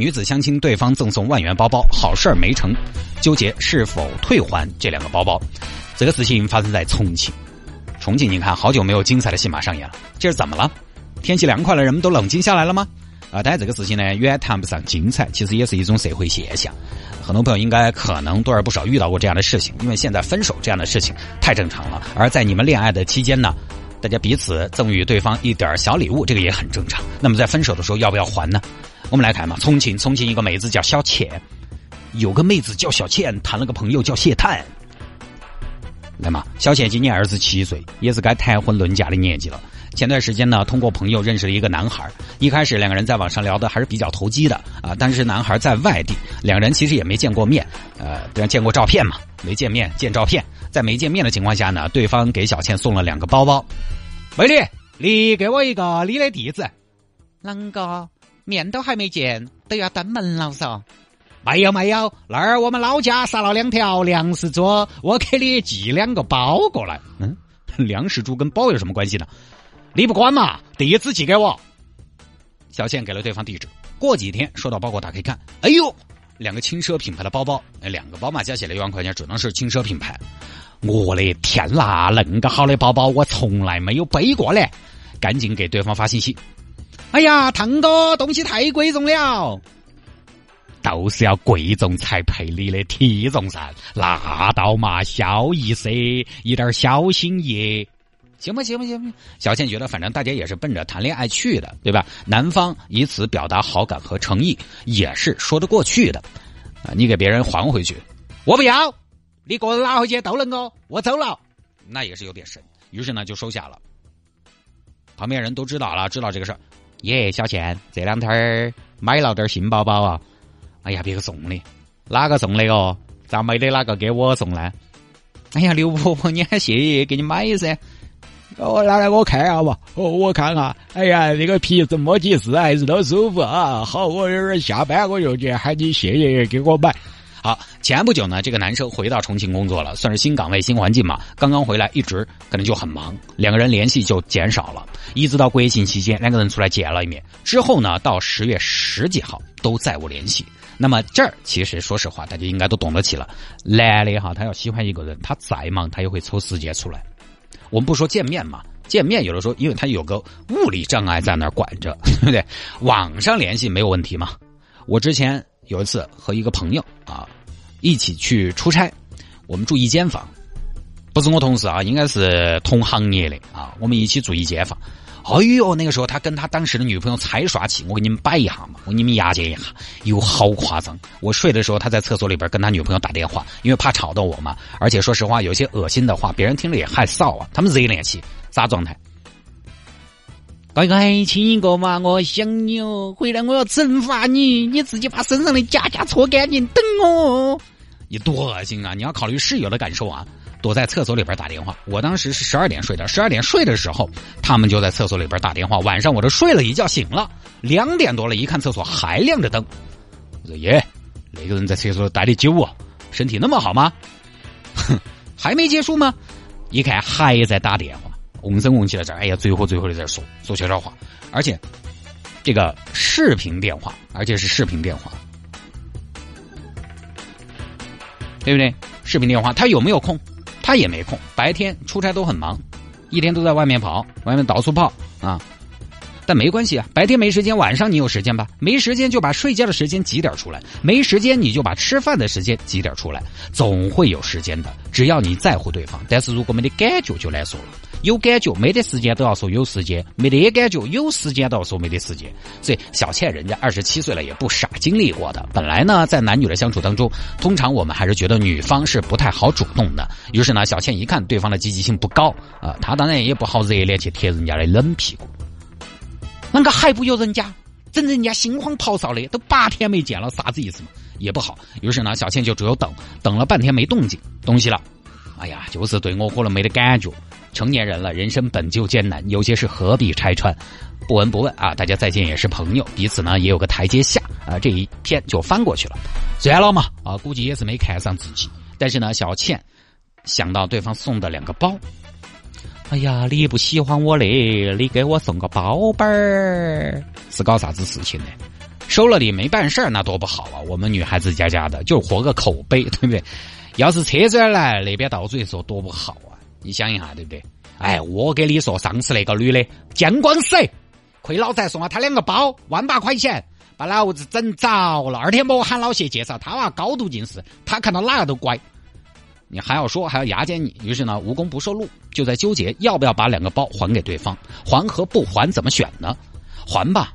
女子相亲，对方赠送万元包包，好事儿没成，纠结是否退还这两个包包。这个事情发生在重庆。重庆，你看好久没有精彩的戏码上演了，这是怎么了？天气凉快了，人们都冷静下来了吗？啊，当然这个事情呢，远谈不上精彩，其实也是一种社会现象。很多朋友应该可能多而不少遇到过这样的事情，因为现在分手这样的事情太正常了。而在你们恋爱的期间呢，大家彼此赠予对方一点小礼物，这个也很正常。那么在分手的时候要不要还呢？我们来看嘛，重庆，重庆一个妹子叫小倩，有个妹子叫小倩，谈了个朋友叫谢探。来嘛，小倩今年二十七岁，也是该谈婚论嫁的年纪了。前段时间呢，通过朋友认识了一个男孩一开始两个人在网上聊的还是比较投机的啊。但是男孩在外地，两人其实也没见过面，呃，然见过照片嘛，没见面见照片。在没见面的情况下呢，对方给小倩送了两个包包。美丽，你给我一个你的地址。啷个面都还没见，都要登门了嗦？没有没有，那儿我们老家杀了两条粮食猪，我给你寄两个包过来。嗯，粮食猪跟包有什么关系呢？你不管嘛？地址寄给我。小倩给了对方地址。过几天收到包裹，打开看，哎呦，两个轻奢品牌的包包，两个包嘛加起来一万块钱，只能是轻奢品牌。我的天啦，恁个好的包包我从来没有背过嘞！赶紧给对方发信息。哎呀，汤哥，东西太贵重了，都是要贵重才配你的体重噻。拉倒嘛，小意思，一点小心意。行吧，行吧，行吧。小倩觉得，反正大家也是奔着谈恋爱去的，对吧？男方以此表达好感和诚意，也是说得过去的。啊，你给别人还回去，我不要，你个人拿回去都能够，我走了，那也是有点神。于是呢，就收下了。旁边人都知道了，知道这个事儿。耶，小倩，这两天儿买了点新包包啊。哎呀，别个送的，哪个送的哦？咋没得哪个给我送呢？哎呀，刘婆婆，你喊谢爷爷给你买噻。哦，拿来我看一下吧。哦，我看啊，哎呀，那个皮子摸起试还是都舒服啊。好，我一会儿下班我就去喊你谢爷爷给我买。好，前不久呢，这个男生回到重庆工作了，算是新岗位、新环境嘛。刚刚回来，一直可能就很忙，两个人联系就减少了。一直到国庆期间，两个人出来见了一面之后呢，到十月十几号都再无联系。那么这儿其实说实话，大家应该都懂得起了。男的哈，他要喜欢一个人，他再忙他也会抽时间出来。我们不说见面嘛，见面有的时候，因为他有个物理障碍在那儿管着，对不对？网上联系没有问题嘛。我之前有一次和一个朋友啊一起去出差，我们住一间房，不是我同事啊，应该是同行业的啊，我们一起住一间房。哎呦，那个时候他跟他当时的女朋友才耍起，我给你们摆一下嘛，我给你们押解一下，有好夸张。我睡的时候，他在厕所里边跟他女朋友打电话，因为怕吵到我嘛。而且说实话，有些恶心的话，别人听了也害臊啊。他们热恋期啥状态？乖乖亲一个嘛，我想你哦，回来我要惩罚你，你自己把身上的假假搓干净，等我。你多恶心啊！你要考虑室友的感受啊。躲在厕所里边打电话，我当时是十二点睡的，十二点睡的时候，他们就在厕所里边打电话。晚上我这睡了一觉醒了，两点多了，一看厕所还亮着灯，我说耶，那个人在厕所待的久啊，身体那么好吗？哼，还没结束吗？一看还在打电话，嗡声嗡气在这，哎呀，最后最后的在说说悄悄话，而且这个视频电话，而且是视频电话，对不对？视频电话，他有没有空？他也没空，白天出差都很忙，一天都在外面跑，外面到处跑啊。但没关系啊，白天没时间，晚上你有时间吧？没时间就把睡觉的时间挤点出来，没时间你就把吃饭的时间挤点出来，总会有时间的。只要你在乎对方，但是如果没得感觉就难说了。有感觉没得时间都要说有时间，没得感觉有时间都要说没得时间。所以小倩人家二十七岁了也不傻，经历过的。本来呢，在男女的相处当中，通常我们还是觉得女方是不太好主动的。于是呢，小倩一看对方的积极性不高啊，她当然也不好热脸去贴人家的冷屁股。啷个还不有人家？整人家心慌咆哮的，都八天没见了，啥子意思嘛？也不好。于是呢，小倩就只有等，等了半天没动静，东西了。哎呀，就是对我可能没得感觉。成年人了，人生本就艰难，有些事何必拆穿？不闻不问啊，大家再见也是朋友，彼此呢也有个台阶下啊。这一篇就翻过去了，算了嘛啊，估计也是没看上自己。但是呢，小倩想到对方送的两个包。哎呀，你不喜欢我嘞？你给我送个包包儿，是搞啥子事情呢？收了你没办事儿，那多不好啊！我们女孩子家家的，就活个口碑，对不对？要是车子来那边到嘴说多不好啊！你想一下，对不对？哎，我给你说，上次那个女的见光死，亏老子还送了她两个包，万把块钱，把老子整着了。二天莫喊老谢介绍，他娃高度近视，他看到哪个都乖。你还要说，还要牙尖你，于是呢，无功不受禄，就在纠结要不要把两个包还给对方，还和不还怎么选呢？还吧，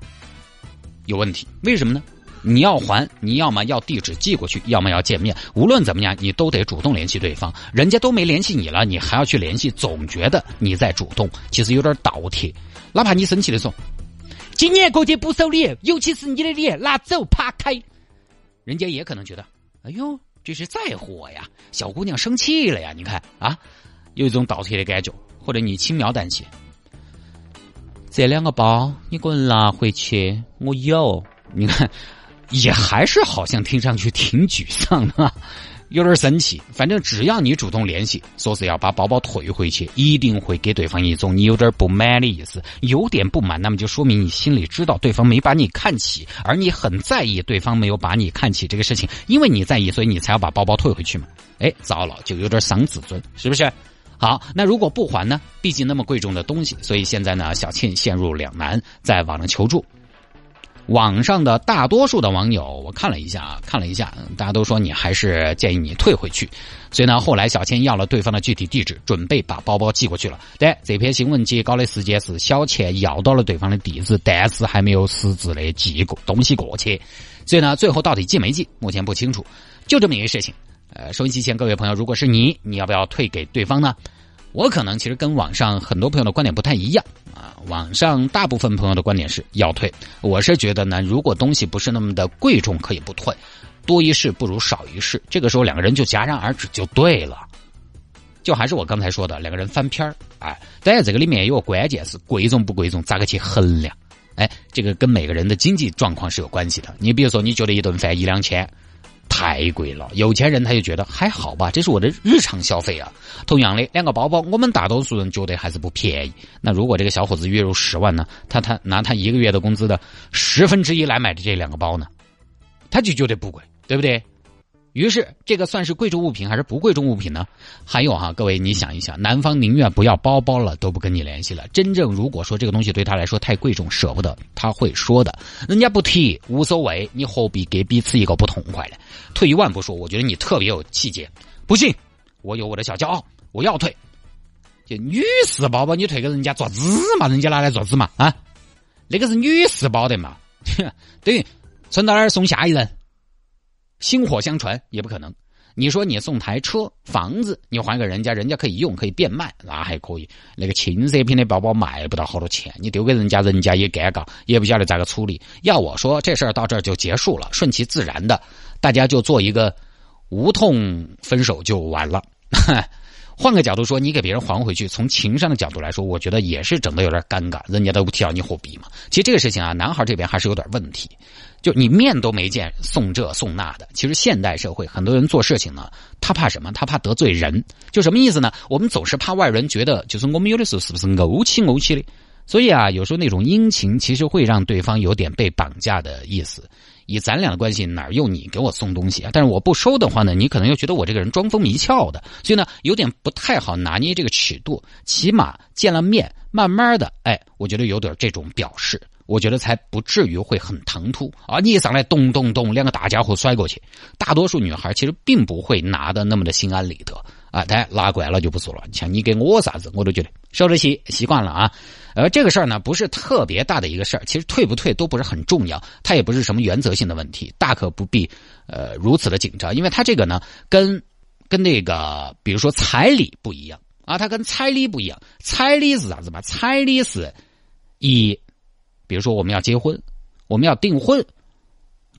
有问题，为什么呢？你要还，你要么要地址寄过去，要么要见面。无论怎么样，你都得主动联系对方。人家都没联系你了，你还要去联系，总觉得你在主动，其实有点倒贴。哪怕你生气的时候，今年过节不收礼，尤其是你的礼，拿走扒开。人家也可能觉得，哎呦，这是在乎我呀，小姑娘生气了呀。你看啊，有一种倒贴的感觉，或者你轻描淡写，这两个包你给我拿回去，我有。你看。也还是好像听上去挺沮丧的，有点生气。反正只要你主动联系，说是要把包包退回去，一定会给对方一种你有点不满的意思。有点不满，那么就说明你心里知道对方没把你看起，而你很在意对方没有把你看起这个事情。因为你在意，所以你才要把包包退回去嘛。哎，糟了，就有点伤自尊，是不是？好，那如果不还呢？毕竟那么贵重的东西，所以现在呢，小倩陷入两难，在网上求助。网上的大多数的网友，我看了一下，看了一下，大家都说你还是建议你退回去。所以呢，后来小倩要了对方的具体地址，准备把包包寄过去了。但这篇新闻截稿的时间是小倩要到了对方的地址，但是还没有实质的寄过东西过去。所以呢，最后到底寄没寄，目前不清楚。就这么一个事情。呃，收音机前各位朋友，如果是你，你要不要退给对方呢？我可能其实跟网上很多朋友的观点不太一样啊，网上大部分朋友的观点是要退，我是觉得呢，如果东西不是那么的贵重，可以不退，多一事不如少一事，这个时候两个人就戛然而止就对了，就还是我刚才说的两个人翻篇儿，哎，当然这个里面有个关键是贵重不贵重，咋个去衡量？哎，这个跟每个人的经济状况是有关系的。你比如说，你觉得一顿饭一两千。太贵了，有钱人他就觉得还好吧，这是我的日常消费啊。同样的两个包包，我们大多数人觉得还是不便宜。那如果这个小伙子月入十万呢，他他拿他一个月的工资的十分之一来买的这两个包呢，他就觉得不贵，对不对？于是，这个算是贵重物品还是不贵重物品呢？还有哈，各位你想一想，男方宁愿不要包包了，都不跟你联系了。真正如果说这个东西对他来说太贵重，舍不得，他会说的。人家不提无所谓，你何必给彼此一个不痛快呢？退一万步说，我觉得你特别有气节。不信，我有我的小骄傲，我要退。就女士包包，你退给人家做子嘛？人家拿来做子嘛？啊，那个是女士包的嘛？等于存到那儿送下一任。薪火相传也不可能。你说你送台车、房子，你还给人家，人家可以用，可以变卖，那还可以。那个轻奢品的包包卖不到好多钱，你丢给人家，人家也尴尬，也不晓得咋个处理。要我说，这事儿到这儿就结束了，顺其自然的，大家就做一个无痛分手就完了。换个角度说，你给别人还回去，从情商的角度来说，我觉得也是整的有点尴尬，人家都不提，你货币嘛？其实这个事情啊，男孩这边还是有点问题。就你面都没见，送这送那的。其实现代社会很多人做事情呢，他怕什么？他怕得罪人。就什么意思呢？我们总是怕外人觉得，就是我们有的时候是不是怄气怄气的？所以啊，有时候那种殷勤，其实会让对方有点被绑架的意思。以咱俩的关系，哪用你给我送东西啊？但是我不收的话呢，你可能又觉得我这个人装疯迷窍的，所以呢，有点不太好拿捏这个尺度。起码见了面，慢慢的，哎，我觉得有点这种表示。我觉得才不至于会很唐突啊！你一上来咚咚咚，两个大家伙摔过去，大多数女孩其实并不会拿的那么的心安理得啊。但拿惯了就不说了，像你给我啥子，我都觉得收得起，习惯了啊。而，这个事儿呢不是特别大的一个事儿，其实退不退都不是很重要，它也不是什么原则性的问题，大可不必呃如此的紧张，因为它这个呢跟跟那个比如说彩礼不一样啊，它跟彩礼不一样，彩礼是啥子嘛？彩礼是以比如说，我们要结婚，我们要订婚，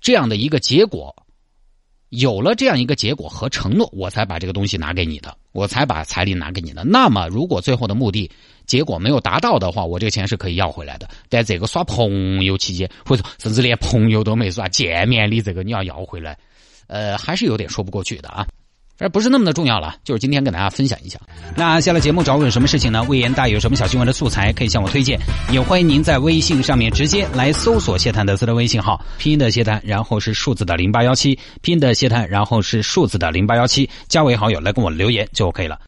这样的一个结果，有了这样一个结果和承诺，我才把这个东西拿给你的，我才把彩礼拿给你的。那么，如果最后的目的结果没有达到的话，我这个钱是可以要回来的。在这个耍朋友期间，或者甚至连朋友都没耍，见面礼这个你要要回来，呃，还是有点说不过去的啊。而不是那么的重要了，就是今天跟大家分享一下。那下了节目找我有什么事情呢？魏言大有什么小新闻的素材可以向我推荐，也欢迎您在微信上面直接来搜索谢探德斯的微信号，拼音的谢探，然后是数字的零八幺七，拼音的谢探，然后是数字的零八幺七，加为好友来跟我留言就 OK 了。